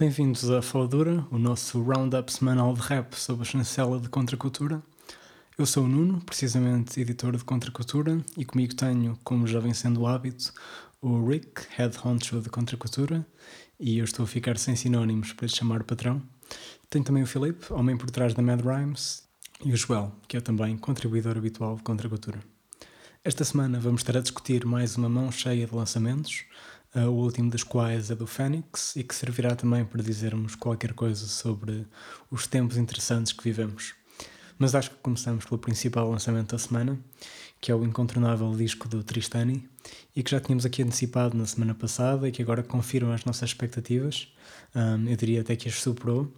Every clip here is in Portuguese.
Bem-vindos à Faladura, o nosso roundup semanal de rap sobre a chancela de contracultura. Eu sou o Nuno, precisamente editor de Contracultura, e comigo tenho, como já vem sendo o hábito, o Rick, head honcho de Contracultura, e eu estou a ficar sem sinónimos para lhe chamar patrão. Tenho também o Filipe, homem por trás da Mad Rhymes, e o Joel, que é também contribuidor habitual de Contracultura. Esta semana vamos estar a discutir mais uma mão cheia de lançamentos, o último dos quais é do Fênix e que servirá também para dizermos qualquer coisa sobre os tempos interessantes que vivemos. Mas acho que começamos pelo principal lançamento da semana, que é o incontornável disco do Tristani e que já tínhamos aqui antecipado na semana passada e que agora confirma as nossas expectativas. Um, eu diria até que as superou.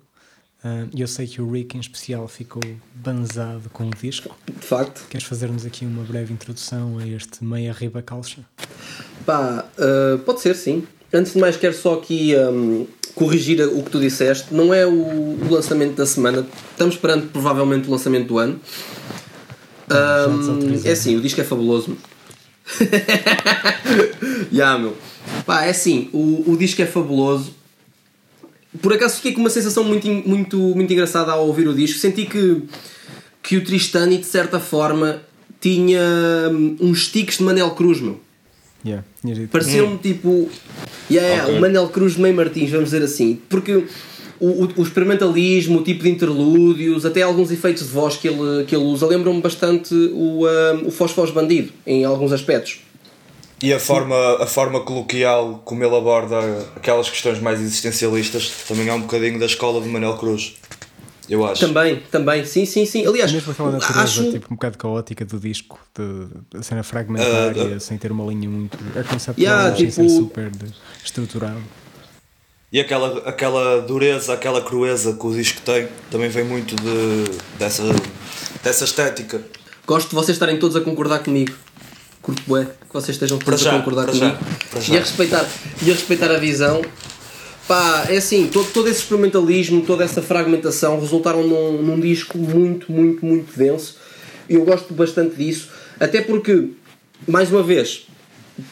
E eu sei que o Rick em especial ficou banzado com o disco. De facto. Queres fazer-nos aqui uma breve introdução a este meia riba calça? Pá, uh, pode ser sim. Antes de mais, quero só aqui um, corrigir o que tu disseste. Não é o, o, lançamento da semana. Estamos esperando provavelmente o lançamento do ano. Um, é assim, o disco é fabuloso. Já, yeah, meu. Pá, é assim, o, o disco é fabuloso. Por acaso fiquei com uma sensação muito, muito, muito engraçada ao ouvir o disco. Senti que, que o Tristani, de certa forma, tinha hum, uns tiques de Manel Cruz, meu. Yeah, Pareceu-me tipo. Yeah, okay. o Manel Cruz de Meio Martins, vamos dizer assim. Porque o, o, o, experimentalismo, o tipo de interlúdios, até alguns efeitos de voz que ele, que ele usa, lembram-me bastante o, um, o Fosfos Bandido, em alguns aspectos. E a forma, a forma coloquial como ele aborda aquelas questões mais existencialistas também é um bocadinho da escola de Manel Cruz. Eu acho. Também, também, sim, sim, sim. Aliás, mesmo aquela natureza acho... tipo, um bocado caótica do disco, de, a cena fragmentária, uh, uh, sem ter uma linha muito. É conceptual, yeah, tipo... sem ser super estruturado. E aquela, aquela dureza, aquela crueza que o disco tem, também vem muito de, dessa, dessa estética. Gosto de vocês estarem todos a concordar comigo. Curto bué, que vocês estejam todos já, a concordar comigo. Já, e, a respeitar, e a respeitar a visão Pá, é assim, todo, todo esse experimentalismo, toda essa fragmentação resultaram num, num disco muito, muito, muito denso. E eu gosto bastante disso, até porque, mais uma vez,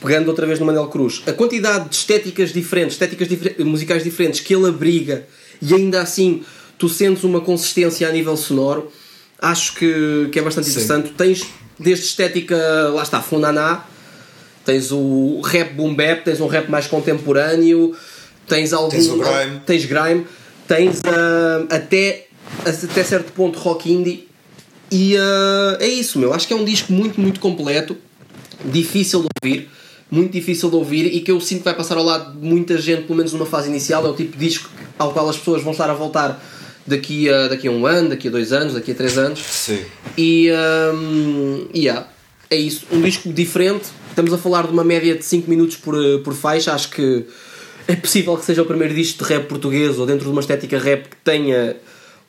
pegando outra vez no Manuel Cruz, a quantidade de estéticas diferentes, estéticas difer musicais diferentes que ele abriga e ainda assim tu sentes uma consistência a nível sonoro, acho que, que é bastante Sim. interessante. Tens desde estética, lá está, Funaná, tens o rap boom bap, tens um rap mais contemporâneo, tens algum. Tens o grime. Tens grime, tens uh, até, até certo ponto rock indie. E uh, é isso, meu. Acho que é um disco muito, muito completo, difícil de ouvir, muito difícil de ouvir e que eu sinto que vai passar ao lado de muita gente, pelo menos numa fase inicial. É o tipo de disco ao qual as pessoas vão estar a voltar daqui a, daqui a um ano, daqui a dois anos, daqui a três anos. Sim. E, um, yeah, é isso. Um disco diferente. Estamos a falar de uma média de 5 minutos por, por faixa. Acho que é possível que seja o primeiro disco de rap português ou dentro de uma estética rap que tenha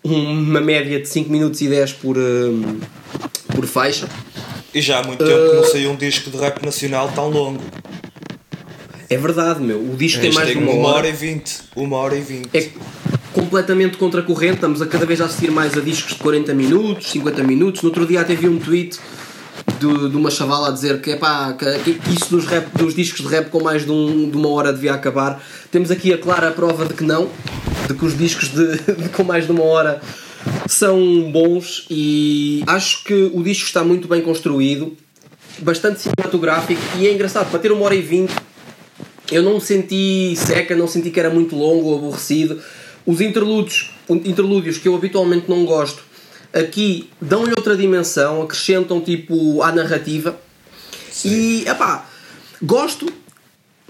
uma média de 5 minutos e 10 por, um, por faixa. E já há muito tempo uh, que não saiu um disco de rap nacional tão longo. É verdade, meu. O disco tem mais de uma, uma hora. hora e vinte. Uma hora e vinte. É completamente contracorrente. Estamos a cada vez a assistir mais a discos de 40 minutos, 50 minutos. No outro dia até vi um tweet de, de uma chavala a dizer que, epá, que, que isso dos, rap, dos discos de rap com mais de, um, de uma hora devia acabar. Temos aqui a clara prova de que não, de que os discos de, de com mais de uma hora são bons e acho que o disco está muito bem construído, bastante cinematográfico e é engraçado, para ter uma hora e vinte eu não senti seca, não senti que era muito longo ou aborrecido. Os interlúdios, interlúdios que eu habitualmente não gosto, aqui dão-lhe outra dimensão, acrescentam tipo à narrativa. Sim. E epá, gosto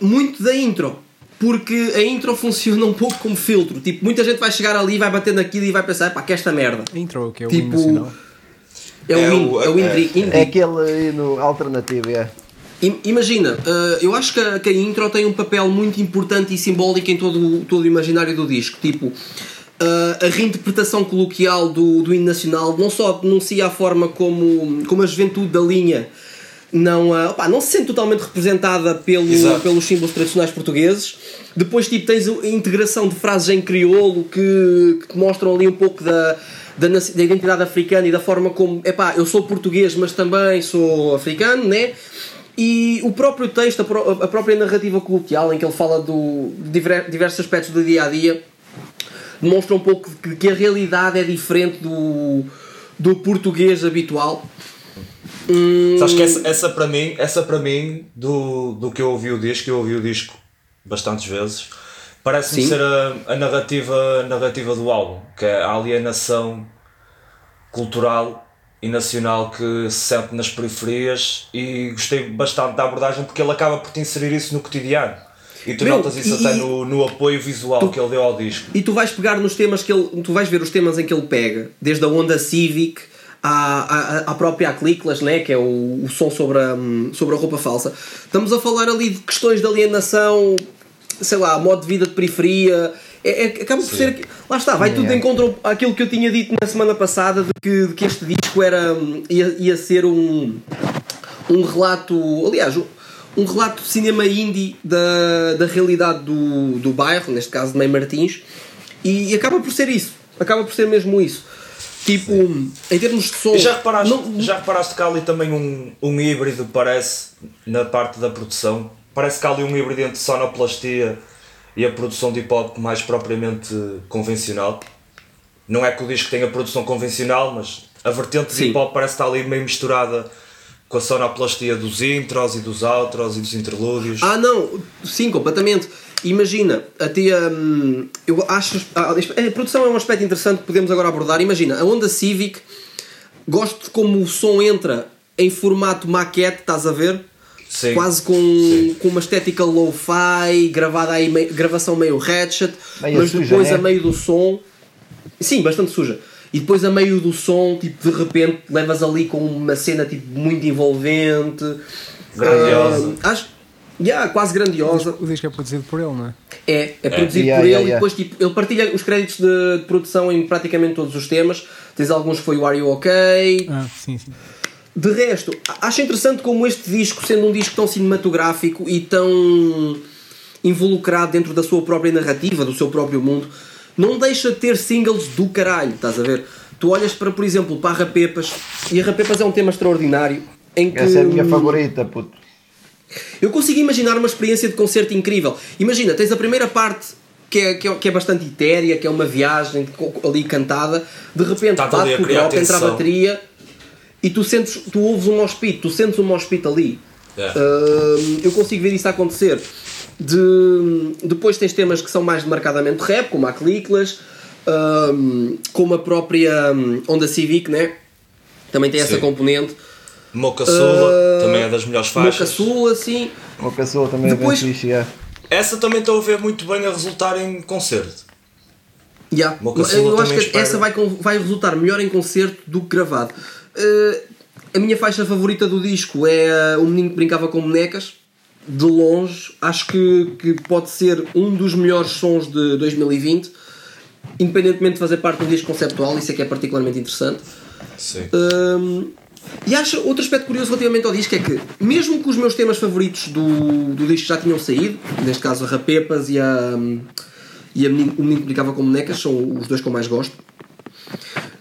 muito da intro. Porque a intro funciona um pouco como filtro. Tipo, muita gente vai chegar ali, vai bater naquilo e vai pensar, pá, que é esta merda. A intro o que é o tipo, nacional? É, é, o, é o indie, indie. É aquele no alternativo, é. Imagina, uh, eu acho que a, que a, intro tem um papel muito importante e simbólico em todo, todo o imaginário do disco. Tipo, Uh, a reinterpretação coloquial do, do hino nacional não só denuncia a forma como, como a juventude da linha não, uh, opa, não se sente totalmente representada pelo, pelos símbolos tradicionais portugueses. Depois tipo, tens a integração de frases em crioulo que, que mostram ali um pouco da, da, da, identidade africana e da forma como, epá, eu sou português, mas também sou africano, né? E o próprio texto, a, pró a própria narrativa coloquial, em que ele fala do, de diversos aspectos do dia a dia, demonstra um pouco que, que a realidade é diferente do, do português habitual. Hum, Sabes que essa, essa para mim, essa para mim, do, do que eu ouvi o disco, eu ouvi o disco bastantes vezes, parece-me ser a, a narrativa, a narrativa do álbum, que é a alienação cultural e nacional que se sente nas periferias e gostei bastante da abordagem porque ele acaba por te inserir isso no cotidiano. E tu Meu, notas isso e- até no, no apoio visual que ele deu ao disco. E tu vais pegar nos temas que ele. Tu vais ver os temas em que ele pega, desde a onda Civic à, à, à própria Aclícolas, né? que é o, o som sobre a, hum, sobre a roupa falsa. Estamos a falar ali de questões de alienação, sei lá, modo de vida de periferia. É, é- acaba por ser. Lá está, vai tudo de encontro àquilo que eu tinha dito na semana passada de que, de que este disco era, hum, ia, ia ser um um relato, aliás, um- um relato de cinema indie da, da realidade do, do bairro, neste caso de Mãe Martins, e, acaba por ser isso, acaba por ser mesmo isso. Tipo, em termos de som. E já reparaste, não- já reparaste que há ali também um, um híbrido, parece, na parte da produção? Parece que há ali um híbrido entre sonoplastia e a produção de hip hop mais propriamente convencional. Não é que o disco tenha produção convencional, mas a vertente de hip hop parece estar ali meio misturada com a sonoplastia dos intros e dos outros e dos interlúdios. Ah, não, sim, completamente. Imagina, até hum, eu acho. ah, A produção é um aspecto interessante que podemos agora abordar. Imagina, a Honda Civic, gosto de como o som entra em formato maquete, estás a ver? Sim. Quase com, Sim. com uma estética lo-fi, gravada aí, mei- gravação meio ratchet, Meio mas suja, depois né? a meio do som. Sim, bastante suja. E depois a meio do som, tipo, de repente levas ali com uma cena tipo, muito envolvente. Grandiosa. Ah, acho, yeah, quase grandiosa. O disco é produzido por ele, não é? É, é produzido Yeah, por yeah, ele yeah. e depois tipo, ele partilha os créditos de, de produção em praticamente todos os temas. Tens alguns que foi o Are You OK? Ah, sim, sim. De resto, acho interessante como este disco, sendo um disco tão cinematográfico e tão involucrado dentro da sua própria narrativa, do seu próprio mundo, não deixa de ter singles do caralho, estás a ver? Tu olhas para, por exemplo, para a Rapepas, e a Rapepas é um tema extraordinário, em que... Essa é a minha favorita, puto. Eu consigo imaginar uma experiência de concerto incrível. Imagina, tens a primeira parte que é, que é, que é bastante etérea, que é uma viagem ali cantada, de repente a bate o drop, entra a bateria e tu sentes, tu ouves um mospito, tu sentes um mospito ali. É. Hum, eu consigo ver isso acontecer. De, depois tens temas que são mais demarcadamente rap, como a Cliclas, hum, como a própria hum, Honda Civic, né? Também tem essa Sim. componente. Moca Sula, Ah, também é das melhores Moca faixas. Assim. Uma pessoa também Depois- é bem fixe, é. Essa também estou a ver muito bem a resultar em concerto. Yeah. Moca Eu acho que espero. essa vai, vai resultar melhor em concerto do que gravado. Uh, a minha faixa favorita do disco é uh, O Menino que Brincava com Bonecas. De longe, acho que, que pode ser um dos melhores sons de 2020, independentemente de fazer parte de um disco conceptual, isso é que é particularmente interessante. Sim. Hum, e acho outro aspecto curioso relativamente ao disco é que, mesmo que os meus temas favoritos do, do disco já tinham saído, neste caso a Rapepas e a, e a Menino, o Menino que Brincava com Bonecas, são os dois que eu mais gosto.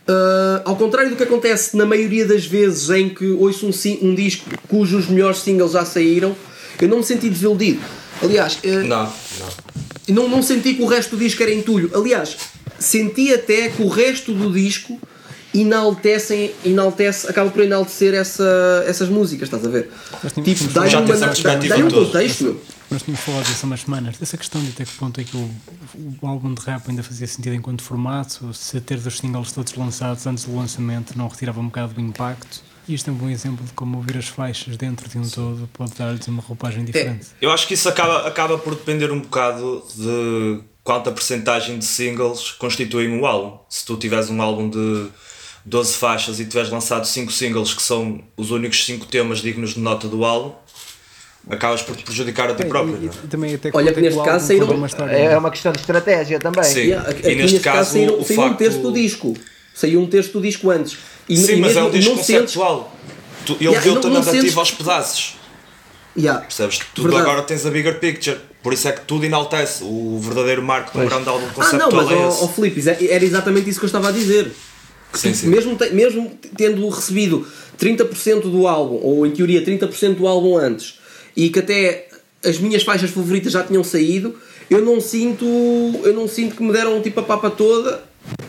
Uh, ao contrário do que acontece na maioria das vezes em que ouço um, um disco cujos melhores singles já saíram, eu não me senti desiludido. Aliás, uh, Não, não. e não, não senti que o resto do disco era entulho. Aliás, senti até que o resto do disco enaltecem, enaltece, acaba por enaltecer essa, essas músicas, estás a ver? Tipo, dá-lhe já uma- dá- um contexto, meu. Nós tínhamos falado disso há umas semanas, dessa questão de até que ponto é que o, o álbum de rap ainda fazia sentido enquanto formato, se ter os singles todos lançados antes do lançamento não retirava um bocado do impacto. E isto é um bom exemplo de como ouvir as faixas dentro de um todo pode dar-lhes uma roupagem diferente. Eu acho que isso acaba, acaba por depender um bocado de quanta percentagem de singles constituem um álbum. Se tu tiveres um álbum de 12 faixas e tiveres lançado 5 singles que são os únicos 5 temas dignos de nota do álbum, acabas por te prejudicar a ti É, próprio. e- não é? e também até Olha que é neste caso saíram- conta uma história. É uma questão de estratégia também. Sim. Yeah, aqui E neste caso caso, saiu, o saiu um facto- terço do disco. Saiu um terço do disco antes. E, Sim, e mas é mesmo um disco conceptual. Tu, ele Yeah, deu-te a narrativa sentes- aos pedaços. Yeah. Percebes? Tu Verdade. agora tens a bigger picture. Por isso é que tudo enaltece. O verdadeiro marco de um grande álbum Ah, conceptual não, mas é esse. ó Filipe, isso é- era exatamente isso que eu estava a dizer. Sim, sim. Mesmo, te- mesmo tendo recebido 30% do álbum, ou em teoria 30% do álbum antes, e que até as minhas faixas favoritas já tinham saído, eu não sinto. Eu não sinto que me deram tipo a papa toda,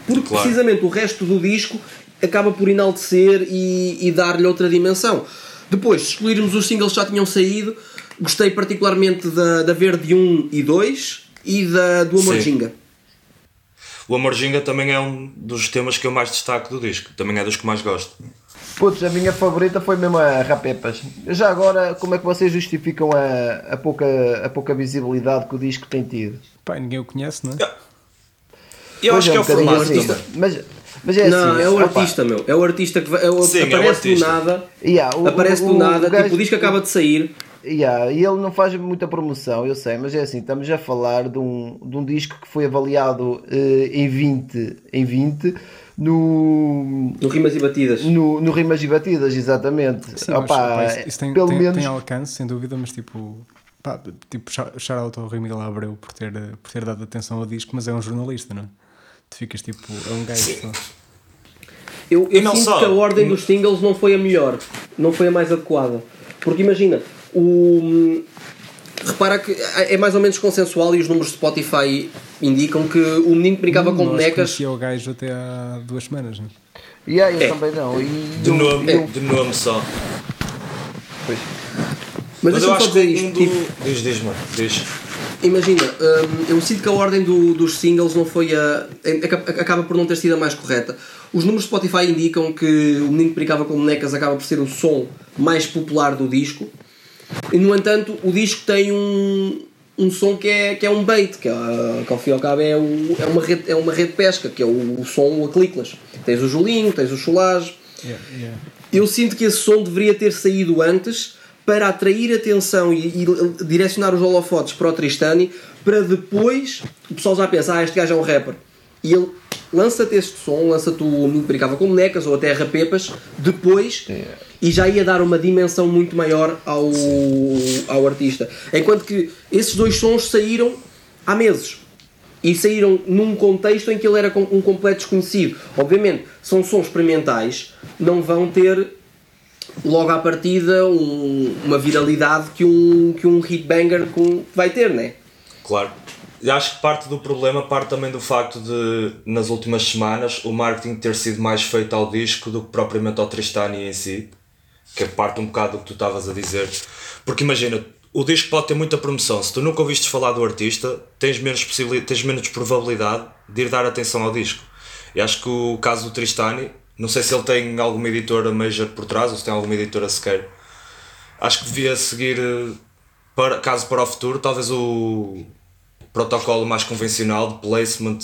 porque Claro. precisamente o resto do disco acaba por enaltecer e, e dar-lhe outra dimensão. Depois, se excluirmos os singles que já tinham saído, gostei particularmente da, da Verde 1 e 2 e da, do Amor Sim. Ginga. O Amor Ginga também é um dos temas que eu mais destaco do disco. Também é dos que mais gosto. Putz, a minha favorita foi mesmo a Rapepas. Já agora, como é que vocês justificam a, a, pouca, a pouca visibilidade que o disco tem tido? Pá, ninguém o conhece, não é? Eu Pois acho que é o bocadinho formato assim. também. Mas, mas é não, assim. é o opa, artista, meu. É o artista que vai, é o, Sim, é o aparece do nada. yeah, o- aparece o- do o nada. gajo- tipo, o disco acaba de sair. Yeah, e ele não faz muita promoção, eu sei, mas é assim, estamos a falar de um, de um disco que foi avaliado eh, em 20, em 20 no, No Rimas e Batidas. no, no Rimas e Batidas, exatamente. Sim, mas, Opa, pá, isso, isso tem, pelo tem, menos tem alcance, sem dúvida, mas tipo, pá, tipo shout ao Rui Miguel Abreu por ter, eh, por ter dado atenção ao disco, mas é um jornalista, não é? Tu ficas tipo, é um gajo só. Eu, eu não sinto só. que a ordem dos singles não foi a melhor, não foi a mais adequada. Porque imagina, o. Repara que é mais ou menos consensual e os números de Spotify indicam que o menino que brincava com Nós bonecas. conhecia o gajo até há duas semanas, não é? Yeah, eu É. também não. E De eu- nome, eu- de nome só. pois. Mas, Mas eu deixa-me só acho dizer que isto. um tipo, do... Diz, diz, mano. Diz. Imagina, hum, eu sinto que a ordem do- dos singles não foi a. aca- acaba por não ter sido a mais correta. Os números de Spotify indicam que o menino que brincava com bonecas acaba por ser o som mais popular do disco. E, no entanto, o disco tem um, um som que é, que é um bait, que, é, que ao fim e ao cabo é, o- é, uma rede, é uma rede de pesca, que é o, o som a cliclas. Tens o Julinho, tens o Cholage. Yeah, yeah. Eu sinto que esse som deveria ter saído antes para atrair atenção e, e direcionar os holofotes para o Tristani para depois o pessoal já pensa, ah, este gajo é um rapper. E ele lança-te este som, lança-te o que Brincava com Bonecas ou até Rapepas, depois e já ia dar uma dimensão muito maior ao, ao artista. Enquanto que esses dois sons saíram há meses e saíram num contexto em que ele era um completo desconhecido. Obviamente, são sons experimentais, não vão ter logo à partida um- uma viralidade que um, que um hitbanger com, vai ter, né? Claro. Acho que parte do problema parte também do facto de, nas últimas semanas, o marketing ter sido mais feito ao disco do que propriamente ao Tristani em si. Que é parte um bocado do que tu estavas a dizer. Porque imagina, o disco pode ter muita promoção. Se tu nunca ouvistes falar do artista, tens menos, possibilidade, tens menos probabilidade de ir dar atenção ao disco. E acho que o caso do Tristani, não sei se ele tem alguma editora major por trás ou se tem alguma editora sequer. Acho que devia seguir, eh, para, caso para o futuro, talvez o protocolo mais convencional de placement,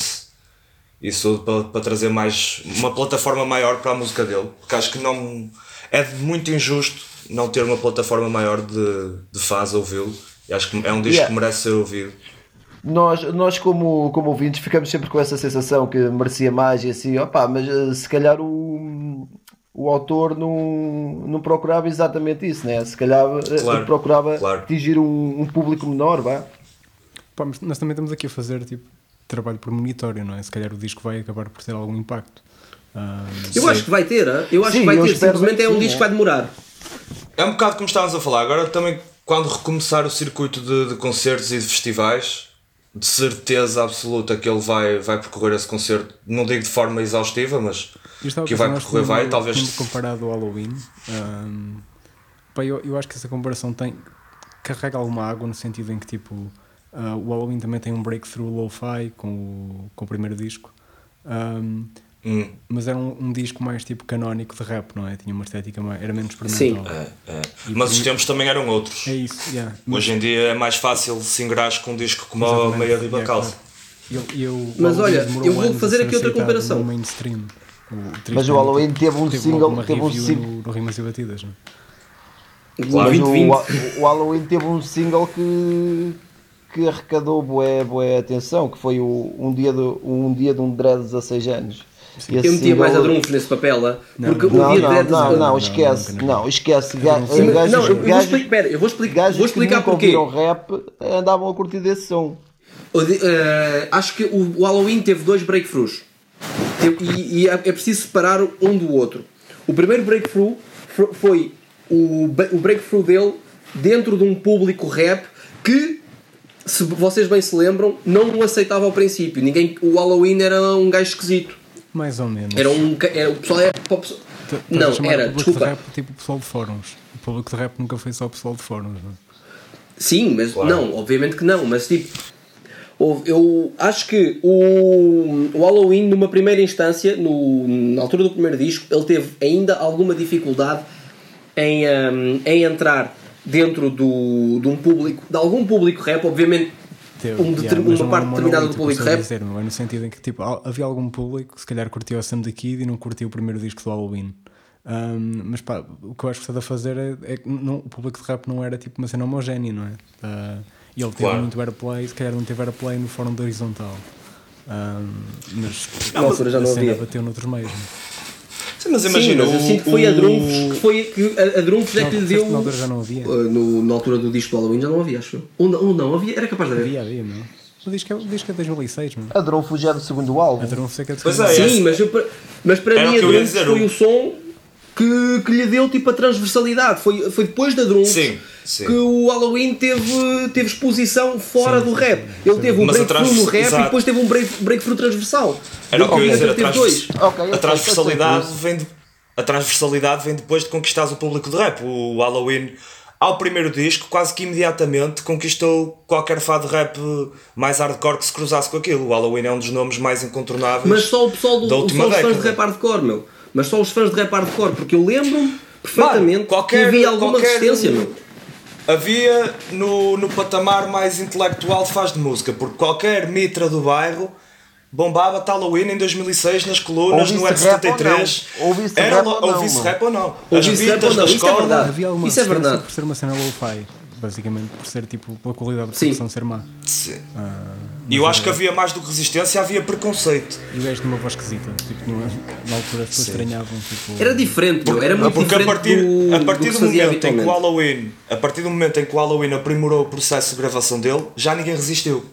isso para, para trazer mais uma plataforma maior para a música dele, porque acho que não é muito injusto não ter uma plataforma maior de, de fãs a ouvi-lo. E acho que é um disco Yeah. que merece ser ouvido. Nós, nós como, como ouvintes, ficamos sempre com essa sensação que merecia mais e assim, opá, mas eh, se calhar o, o autor não, não procurava exatamente isso, né? Se calhar eh, Claro, procurava claro. atingir um, um público menor, vá. Pá, mas nós também estamos aqui a fazer tipo, trabalho premonitório, não é? Se calhar o disco vai acabar por ter algum impacto. Eu Sim. acho que vai ter, eu acho Sim, que vai ter, simplesmente é um sim, disco que vai demorar. É um bocado como estávamos a falar. Agora também, quando recomeçar o circuito de, de concertos e de festivais, de certeza absoluta que ele vai, vai percorrer esse concerto. Não digo de forma exaustiva, mas que vai percorrer, vai. Talvez. comparado ao Halloween. ahm, pá, eu, eu acho que essa comparação tem carrega alguma água no sentido em que tipo ah, o Halloween também tem um breakthrough lo-fi com o, com o primeiro disco. Ahm, Hum, mas era um, um disco mais tipo canónico de rap, não é? Tinha uma estética mais, era menos Sim. experimental. é, é. Mas os tempos também eram outros. É isso, yeah. Hoje em dia é mais fácil se engrares com um disco como a Meia Riba yeah, Calça. claro. Eu- eu- Mas olha, eu vou fazer aqui outra comparação. mainstream. O Mas o Halloween teve um teve single, teve um single. no, no Rimas e Batidas, não é? Claro. Mas 2020. o, o Halloween teve um single que, que arrecadou boa, boa atenção, que foi o, um, dia do, um dia de um dread de 16 anos. Esse Eu metia mais a drunfos nesse papel? Não, porque Não, o dia não, de não, não, não, esquece, nunca, não, esquece. Ga- Sim, mas- Gajos, não, eu, vou gajos, explicar, pera, eu vou explicar, gajos vou explicar porquê. ouviram rap andavam a curtir desse som. O de- eh, acho que o, o Halloween teve dois breakthroughs e, e é, é preciso separar um do outro. O primeiro breakthrough fo- foi o, o breakthrough dele dentro de um público rap que se vocês bem se lembram, não o aceitava ao princípio. Ninguém, o Halloween era um gajo esquisito. Mais ou menos. Era um. Era, o pessoal era. para o pessoal- T- estás Não, era, o público desculpa. de rap tipo o pessoal de fóruns. O público de rap nunca foi só o pessoal de fóruns. Não? é? Sim, mas Claro. não, obviamente que não, mas tipo. Eu acho que o, o Halloween, numa primeira instância, no, na altura do primeiro disco, ele teve ainda alguma dificuldade em, hum, em entrar dentro do, de um público, de algum público rap, obviamente Teve, um yeah, uma é parte determinada do público a rap. dizer, meu, é no sentido em que tipo, havia algum público que se calhar curtiu a Sam the Kid e não curtiu o primeiro disco do Halloween. Um, mas pá, o que eu acho que está a fazer é, é que não- o público de rap não era tipo uma cena homogénea, não é? Ah, e ele teve Claro. muito airplay, se calhar não teve airplay no fórum da horizontal. Um, mas Na altura já a não cena havia. bateu noutros meios. não é? Sim, mas Sim, imagina. mas eu o- sinto que foi a o- Drunfos que foi que a, a Drunfos é Não, que lhe deu. que na altura já não havia. Uh, no- na altura do disco do Halloween já não havia, acho eu. Ou não, ou não havia, era capaz de haver. Havia, havia, meu. O disco é, o disco é de 2006, meu. A Drone fugia do segundo álbum. A Drone Seca é de Pois 2006. é, Sim, mas, eu, para- mas para Era mim a que dizer, foi o- som que, que lhe deu tipo a transversalidade. Foi, foi depois da Drunks Sim, sim. que o Halloween teve, teve exposição fora Sim, do sim, rap. sim. Ele Sim. teve um a breakthrough trans- no rap exato. e depois teve um break, breakthrough transversal. Era o que eu ia dizer, a, teve trans- a ok, transversalidade vem de- a transversalidade vem depois de conquistares o público de rap. O Halloween, ao primeiro disco, quase que imediatamente conquistou qualquer fã de rap mais hardcore que se cruzasse com aquilo. O Halloween é um dos nomes mais incontornáveis. Mas só o pessoal do, Da só última os fãs de rap hardcore, meu. Mas só os fãs de rap hardcore, porque eu lembro-me perfeitamente Mano, qualquer- que havia alguma qualquer- resistência, meu. Havia no, no patamar mais intelectual de faz de música, porque qualquer mitra do bairro bombava Halloween em 2006 nas colunas, no Ouvisse rap ou F73. não? Ouvisse Era rap ou não, ouvisse mano? rap ou não. As não, da isto é escola. verdade. Havia alguma Isso é verdade. por ser uma cena low-fi, basicamente, por ser tipo pela qualidade de Sim. produção ser má. Sim. Ah, E eu acho que havia mais do que resistência, havia preconceito. E o gajo tinha uma voz esquisita, tipo, não é- na altura as pessoas estranhavam. Tipo, Era diferente, meu. Era muito Porque a diferente partir, do, a partir do do, que se fazia momento em que o. Halloween, a partir do momento em que o Halloween aprimorou o processo de gravação dele, já ninguém resistiu.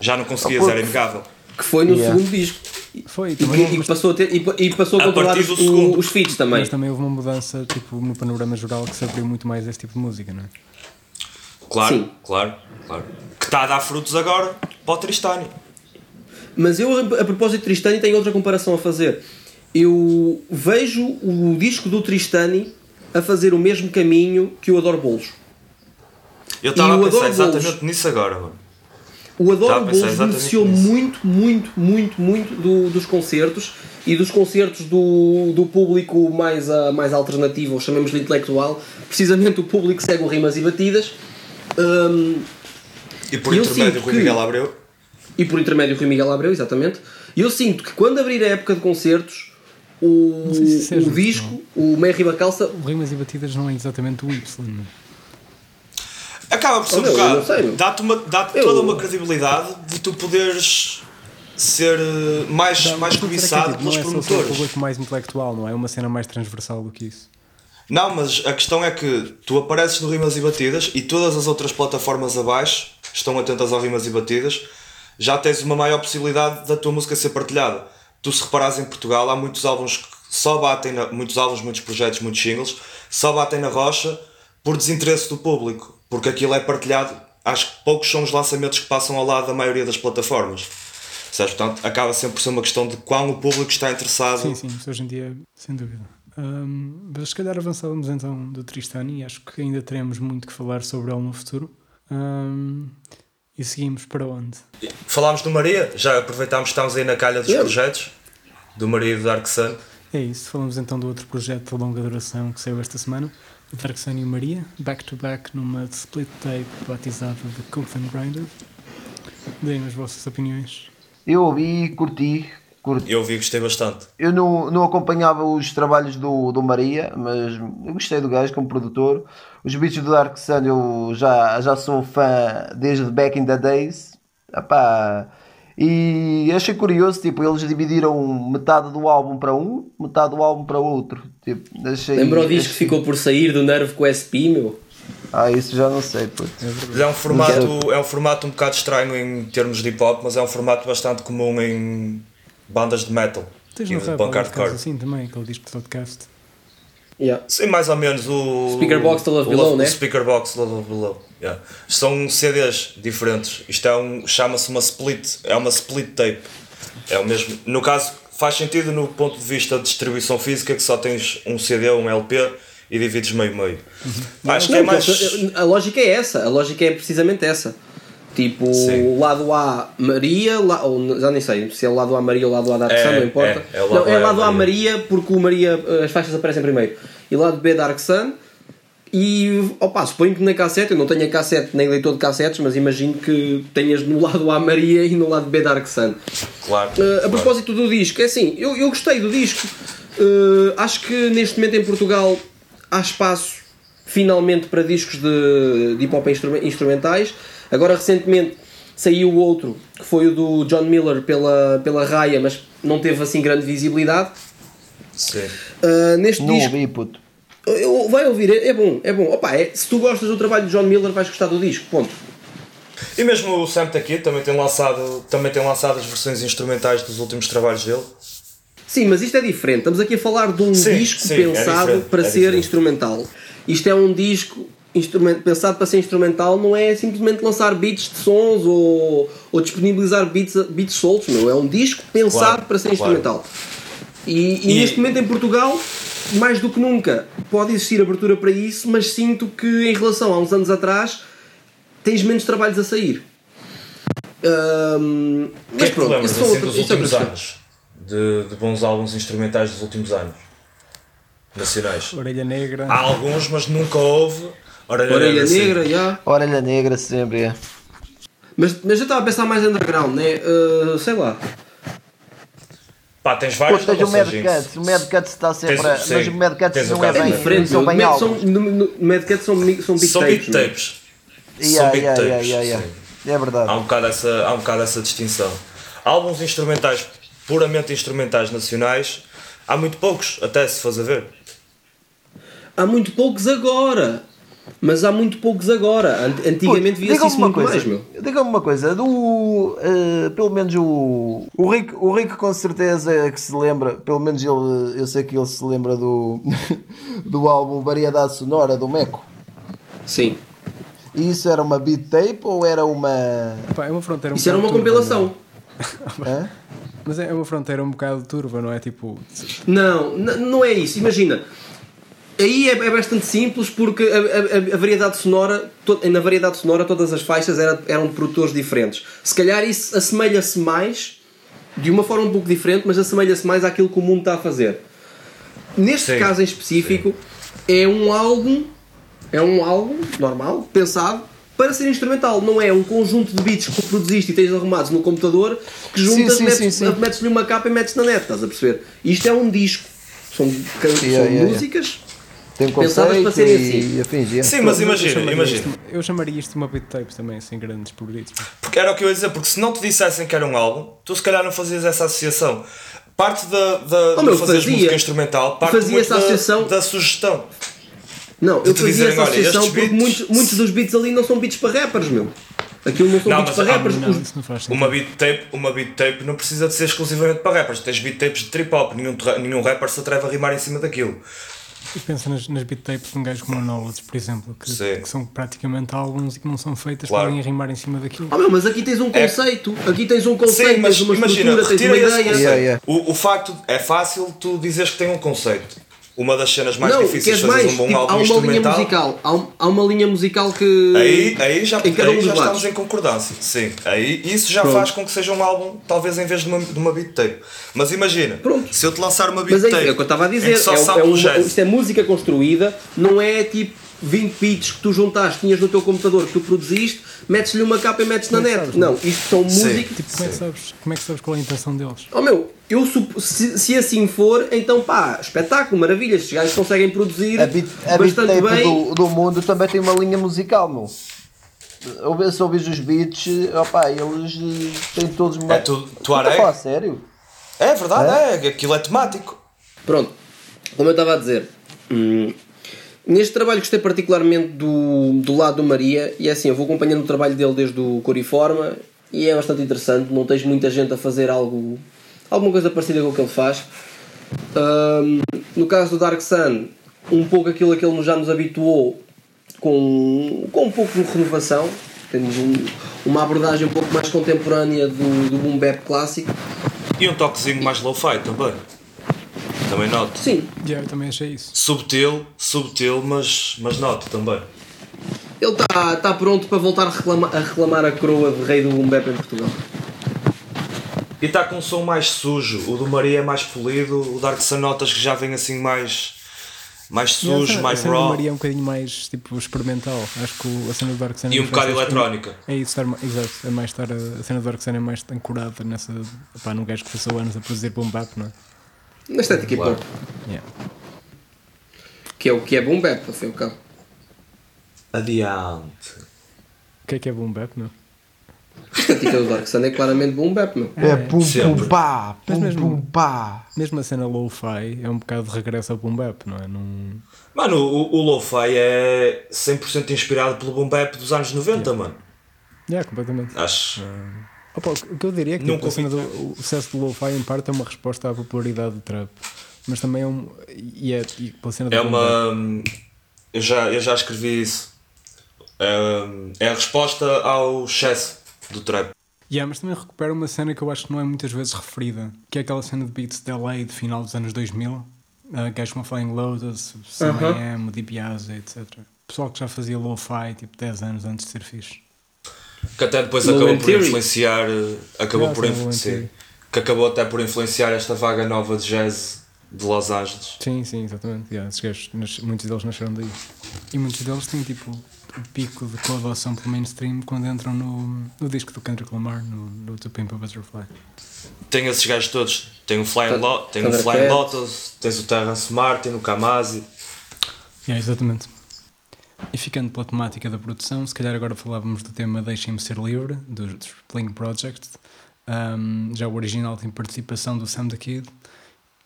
Já não conseguias, Ah, era inegável. Que foi no Yeah. segundo disco. Foi, E, que, e passou a ter, e, e passou a A controlar os, o- os feats também. mas também houve uma mudança tipo, no panorama geral que se abriu muito mais a esse tipo de música, não é? Claro, Sim. claro, claro. Que está a dar frutos agora para o Tristani. Mas eu, a propósito de Tristani, tenho outra comparação a fazer. Eu vejo o disco do Tristani a fazer o mesmo caminho que o Adoro Bolos. Eu estava a pensar exatamente Bolos. nisso agora, mano. O Adoro a pensar Bolos beneficiou muito, muito, muito, muito do- dos concertos e dos concertos do, do público mais, ah, mais alternativo, ou chamemos-lhe intelectual, precisamente o público que segue o Rimas e Batidas. Hum, E por intermédio sinto Rui que- Miguel Abreu. e por intermédio Rui Miguel Abreu, exatamente. E eu sinto que quando abrir a época de concertos, o, Não se é o disco, o Merry Bacalça, O Rimas e Batidas não é exatamente o Y, não é? Acaba por ser Oh, um bocado. Dá-te Eu- toda uma credibilidade de tu poderes ser eh, mais, Não, mais cobiçado pelos Não é só sobre o promotores. público mais intelectual, não é? É uma cena mais transversal do que isso. Não, mas a questão é que tu apareces no Rimas e Batidas e todas as outras plataformas abaixo estão atentas ao Rimas e Batidas, já tens uma maior possibilidade da tua música ser partilhada. Tu se reparares em Portugal, há muitos álbuns que só batem, na, muitos álbuns, muitos projetos, muitos singles, só batem na rocha por desinteresse do público, porque aquilo é partilhado. Acho que poucos são os lançamentos que passam ao lado da maioria das plataformas. Percebes? Portanto, acaba sempre por ser uma questão de quão o público está interessado. Sim, sim, hoje em dia, sem dúvida. Ahm, mas se calhar avançávamos então do Tristani e acho que ainda teremos muito que falar sobre ele no futuro. Ahm, e seguimos para onde? Falámos do Maria, já aproveitámos que estamos aí na calha dos Yeah. projetos, do Maria e do Dark Sun. É isso, falamos então do outro projeto de longa duração que saiu esta semana, o Dark Sun e Maria, back to back numa split tape batizada de Cooked and Grinded. Deem as vossas opiniões. Eu ouvi e curti, curti. Eu vi, gostei bastante. Eu não, não acompanhava os trabalhos do, do Maria, mas eu gostei do gajo como produtor. Os beats do Dark Sun eu já, já sou fã desde back in the days. Epá, e achei curioso, tipo, eles dividiram metade do álbum para um, metade do álbum para outro. Tipo, achei, lembrou o disco que achei- ficou por sair do Nerve com o SP, meu? Ah, isso já não sei, puto. Mas é um formato, é um formato um bocado estranho em termos de hip hop, mas é um formato bastante comum em bandas de metal Tens e no de rap hardcore. assim também, aquele disco de podcast. Yeah. Sim, mais ou menos o. Speaker Box to Love o Below, né? O Speaker Box to Love Below. Yeah. São CDs diferentes. Isto é um. chama-se uma split. É uma split tape. É o mesmo. No caso, faz sentido no ponto de vista de distribuição física que só tens um CD ou um LP e divides meio meio. Acho que é Não, mais. A lógica é essa, a lógica é precisamente essa. Tipo, Sim. lado A Maria, la- ou já nem sei se é o lado A Maria ou o lado A Dark É, Sun, não importa. é, é o lado não, é A lado A Maria. Porque o Maria, as faixas aparecem primeiro. E lado B Dark Sun. E opa, suponho que na cassete, eu não tenho a cassete nem leitor de cassetes, mas imagino que tenhas no lado A Maria e no lado B Dark Sun. Claro. Uh, a claro. propósito do disco, é assim, eu, eu gostei do disco. Uh, acho que neste momento em Portugal há espaço finalmente para discos de, de hip hop instrumen- instrumentais. Agora recentemente saiu outro que foi o do John Miller pela, pela Raya, mas não teve assim grande visibilidade. Sim. Uh, neste Não disco, ouvi, puto. Eu- vai ouvir, é, é bom, é bom. Opa, é- se tu gostas do trabalho de John Miller, vais gostar do disco. Ponto. E mesmo o Sam aqui também tem lançado, também tem lançado as versões instrumentais dos últimos trabalhos dele. Sim, mas isto é diferente. Estamos aqui a falar de um Sim, disco sim, é pensado diferente, para é ser diferente. instrumental. Isto é um disco pensado para ser instrumental, não é simplesmente lançar beats de sons ou, ou disponibilizar beats, beats soltos, não. É um disco pensado Claro, para ser claro. instrumental. E, e E- neste momento em Portugal, mais do que nunca, pode existir abertura para isso, mas sinto que em relação a uns anos atrás tens menos trabalhos a sair. Que mas é que pronto, isso são assim, dos isso é últimos outra anos? De, de bons álbuns instrumentais dos últimos anos? Nacionais. Orelha Negra. Há alguns, mas nunca houve. Orelha, Orelha. Negra, já. Orelha negra sempre. é. Mas, mas eu estava a pensar mais underground, né? Uh, sei lá. Pá, tens vários tens o Mad. Cats. O Mad Cats está sempre. Tens- a- sim, Mas o Mad o não é É bem. Bem, diferente, São meu. bem Mad, são, altos. no, no, Mad Cat são, são big São tapes. big meu. tapes. Yeah, São big yeah, tapes. yeah, yeah. É verdade. Há um, bocado essa, há um bocado essa distinção. Álbuns instrumentais, puramente instrumentais nacionais, há muito poucos, até se fores a ver. Há muito poucos agora. Mas há muito poucos agora. Ant- Antigamente via-se isso uma muito coisa, mais, meu. Diga-me uma coisa, do. eh, pelo menos o. O Rico, o Rico com certeza é que se lembra, pelo menos ele, eu sei que ele se lembra do. do álbum Variedade Sonora do Meco. Sim. E isso era uma beat tape ou era uma. Pá, é uma fronteira um Isso era uma turva, compilação. É? Mas é uma fronteira um bocado turva, não é? Tipo, Não, não é isso. Imagina. Aí é, é bastante simples porque a, a- a variedade sonora, to- na variedade sonora todas as faixas era- eram de produtores diferentes. Se calhar isso assemelha-se mais, de uma forma um pouco diferente, mas assemelha-se mais àquilo que o mundo está a fazer. Neste Sim, caso em específico, é um álbum, é um álbum normal, pensado para ser instrumental. Não é um conjunto de beats que produziste e tens arrumados no computador que juntas, sim, metes- sim, sim. metes-lhe uma capa e metes na net, estás a perceber? Isto é um disco. São, Yeah, são yeah, yeah. Tem Pensadas conceito e, assim. e afins, yeah. Sim, mas imagina, imagina. Eu chamaria isto de uma beat tape também, sem grandes progreditos. Porque era o que eu ia dizer, porque se não te dissessem que era um álbum, tu se calhar não fazias essa associação. Parte da, da, Oh, meu, de fazeres fazia. música instrumental, parte Fazia essa da, associação. da sugestão. Não, eu te fazia dizerem, essa associação porque beats- muitos, muitos dos beats ali não são beats para rappers, meu. Aquilo não são Não, beats mas para há- rappers. Não, os- não. Uma beat tape, uma beat tape não precisa de ser exclusivamente para rappers. Tens beat tapes de trip hop, nenhum, nenhum rapper se atreve a rimar em cima daquilo. E pensa nas, nas beat tapes de um gajo como o Knowledge, por exemplo, que, que são praticamente álbuns e que não são feitas Claro. para alguém rimar em cima daquilo. Oh, meu, mas aqui tens um É- conceito. Aqui tens um conceito, Sim, mas tens uma imagina, estrutura, tens uma ideia. Yeah, yeah. O, o facto é fácil tu dizeres que tem um conceito. Uma das cenas mais não, difíceis de fazer mais? um bom Tipo, há álbum uma linha instrumental. musical. Há, um- há uma linha musical que. Aí, aí já, em cada um aí já lados. estamos em concordância. Sim, aí isso já Pronto. faz com que seja um álbum, talvez em vez de uma, de uma beat tape. Mas imagina, Pronto. se eu te lançar uma beat Mas é, tape é o que eu estava a dizer. só É, sabe é o uma- jazz, isto é música construída, não é tipo 20 beats que tu juntaste, tinhas no teu computador que tu produziste, metes-lhe uma capa e metes na Como é que net. sabes, Não, isto são músicas. Tipo, como é, que sabes, como é que sabes qual é a intenção deles? Oh meu, eu supo- se, se assim for, então pá, espetáculo, maravilha. Estes gajos conseguem produzir A beat, a bastante bem. do, do mundo também tem uma linha musical, meu. Ouve- Se ouvires os beats, opá, eles eh, têm todos uma. É tudo Estou a falar sério? É verdade, é? aquilo é temático. Pronto, como eu estava a dizer, hum, neste trabalho gostei particularmente do, do lado do Maria, e é assim, eu vou acompanhando o trabalho dele desde o Coriforma, e é bastante interessante, não tens muita gente a fazer algo, alguma coisa parecida com o que ele faz. Hum, no caso do Dark Sun, um pouco aquilo a que ele já nos habituou, com, com um pouco de renovação. Temos um, uma abordagem um pouco mais contemporânea do, do boom bap clássico. E um toquezinho mais low-fi também. Também noto. Sim, Yeah, eu também achei isso. Subtil, subtil, mas, mas noto também. ele está tá pronto para voltar a reclamar, a reclamar a coroa de rei do boom bap em Portugal. E está com um som mais sujo. O do Maria é mais polido. O Dark Sun notas que já vem assim mais. Mais sujo, Yeah, a mais do raw. Maria é um bocadinho mais tipo experimental. Acho que o- a cena do Dark Sun E um bocado é- eletrónica. É isso, estar, exato. É mais estar a, a cena do Dark Sun é mais ancorada nessa. Pá, num gajo que passou anos a produzir boom bap, não é? Na estética hip hop. Yeah. que é o que é boom bap, ao fim e ao cabo. Adiante. O que é que é boom bap, não? A estética do Dark Sun é claramente boom bap, meu. É pum pum pá, pum mesmo- pum pá. Mesmo a cena low-fi é um bocado de regresso ao boom bap, não é? Num... Mano, o, o Lo-Fi é 100% inspirado pelo boom bap dos anos 90, mano. Yeah, completamente. Acho. Opa, o que eu diria é que Nunca tipo, a cena do, ouvi o sucesso do lo-fi em parte é uma resposta à popularidade do trap. Mas também é um. E é e pela cena do É uma. Eu já, eu já escrevi isso. É, é a resposta ao excesso do trap. Yeah, mas também recupera uma cena que eu acho que não é muitas vezes referida, que é aquela cena de beats de LA de final dos anos 2000, uh, gajos como a Flying Lotus, Sam Aham. AM, o DiBiase, etc. Pessoal que já fazia lo-fi tipo 10 anos antes de ser fixe. Que até depois Low acabou por influenciar. eh, Acabou Yeah, por influenciar. Que acabou até por influenciar esta vaga nova de jazz de Los Angeles. Sim, sim, exatamente. Yeah, esses gajos, muitos deles nasceram daí. E muitos deles têm tipo pico de coadoção pelo mainstream quando entram no, no disco do Kendrick Lamar, no, no To Pimp a Butterfly. Tem esses gajos todos. Tem o Flying, Tá- Lo tem o. Flying Lotus, tens o Terrence Martin, o Kamasi. Yeah, exatamente. E ficando pela temática da produção, se calhar agora falávamos do tema Deixem-me Ser Livre, dos dos Playing Project. Um, já o original tem participação do Sam the Kid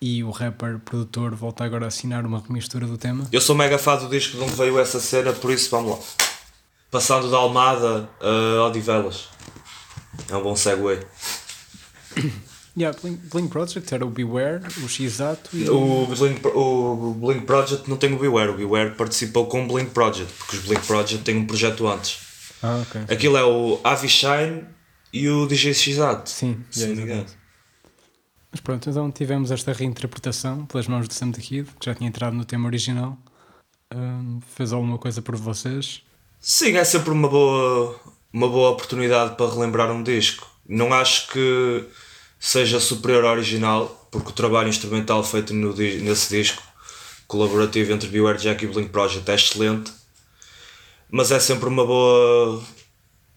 e o rapper produtor volta agora a assinar uma remistura do tema. Eu sou mega fã do disco de onde veio essa cena, por isso vamos lá. Passando da Almada a Odivelas. É um bom segue. Yeah, Playing, Playing Project era o Beware, o X-Ato e O Blink, o Blink Project não tem o Beware, o Beware participou com o Blink Project, porque os Blink Project têm um projeto antes. Ah, ok. Aquilo é o Avishine e o DJ Xato. Sim, se yeah, não me engano. Mas pronto, então tivemos esta reinterpretação pelas mãos de Sam the Kid, que já tinha entrado no tema original. Um, fez alguma coisa por vocês? Sim, é sempre uma boa, uma boa oportunidade para relembrar um disco. Não acho que seja superior ao original, porque o trabalho instrumental feito no, nesse disco, colaborativo entre Beware Jack e Blink Project, é excelente. Mas é sempre uma boa,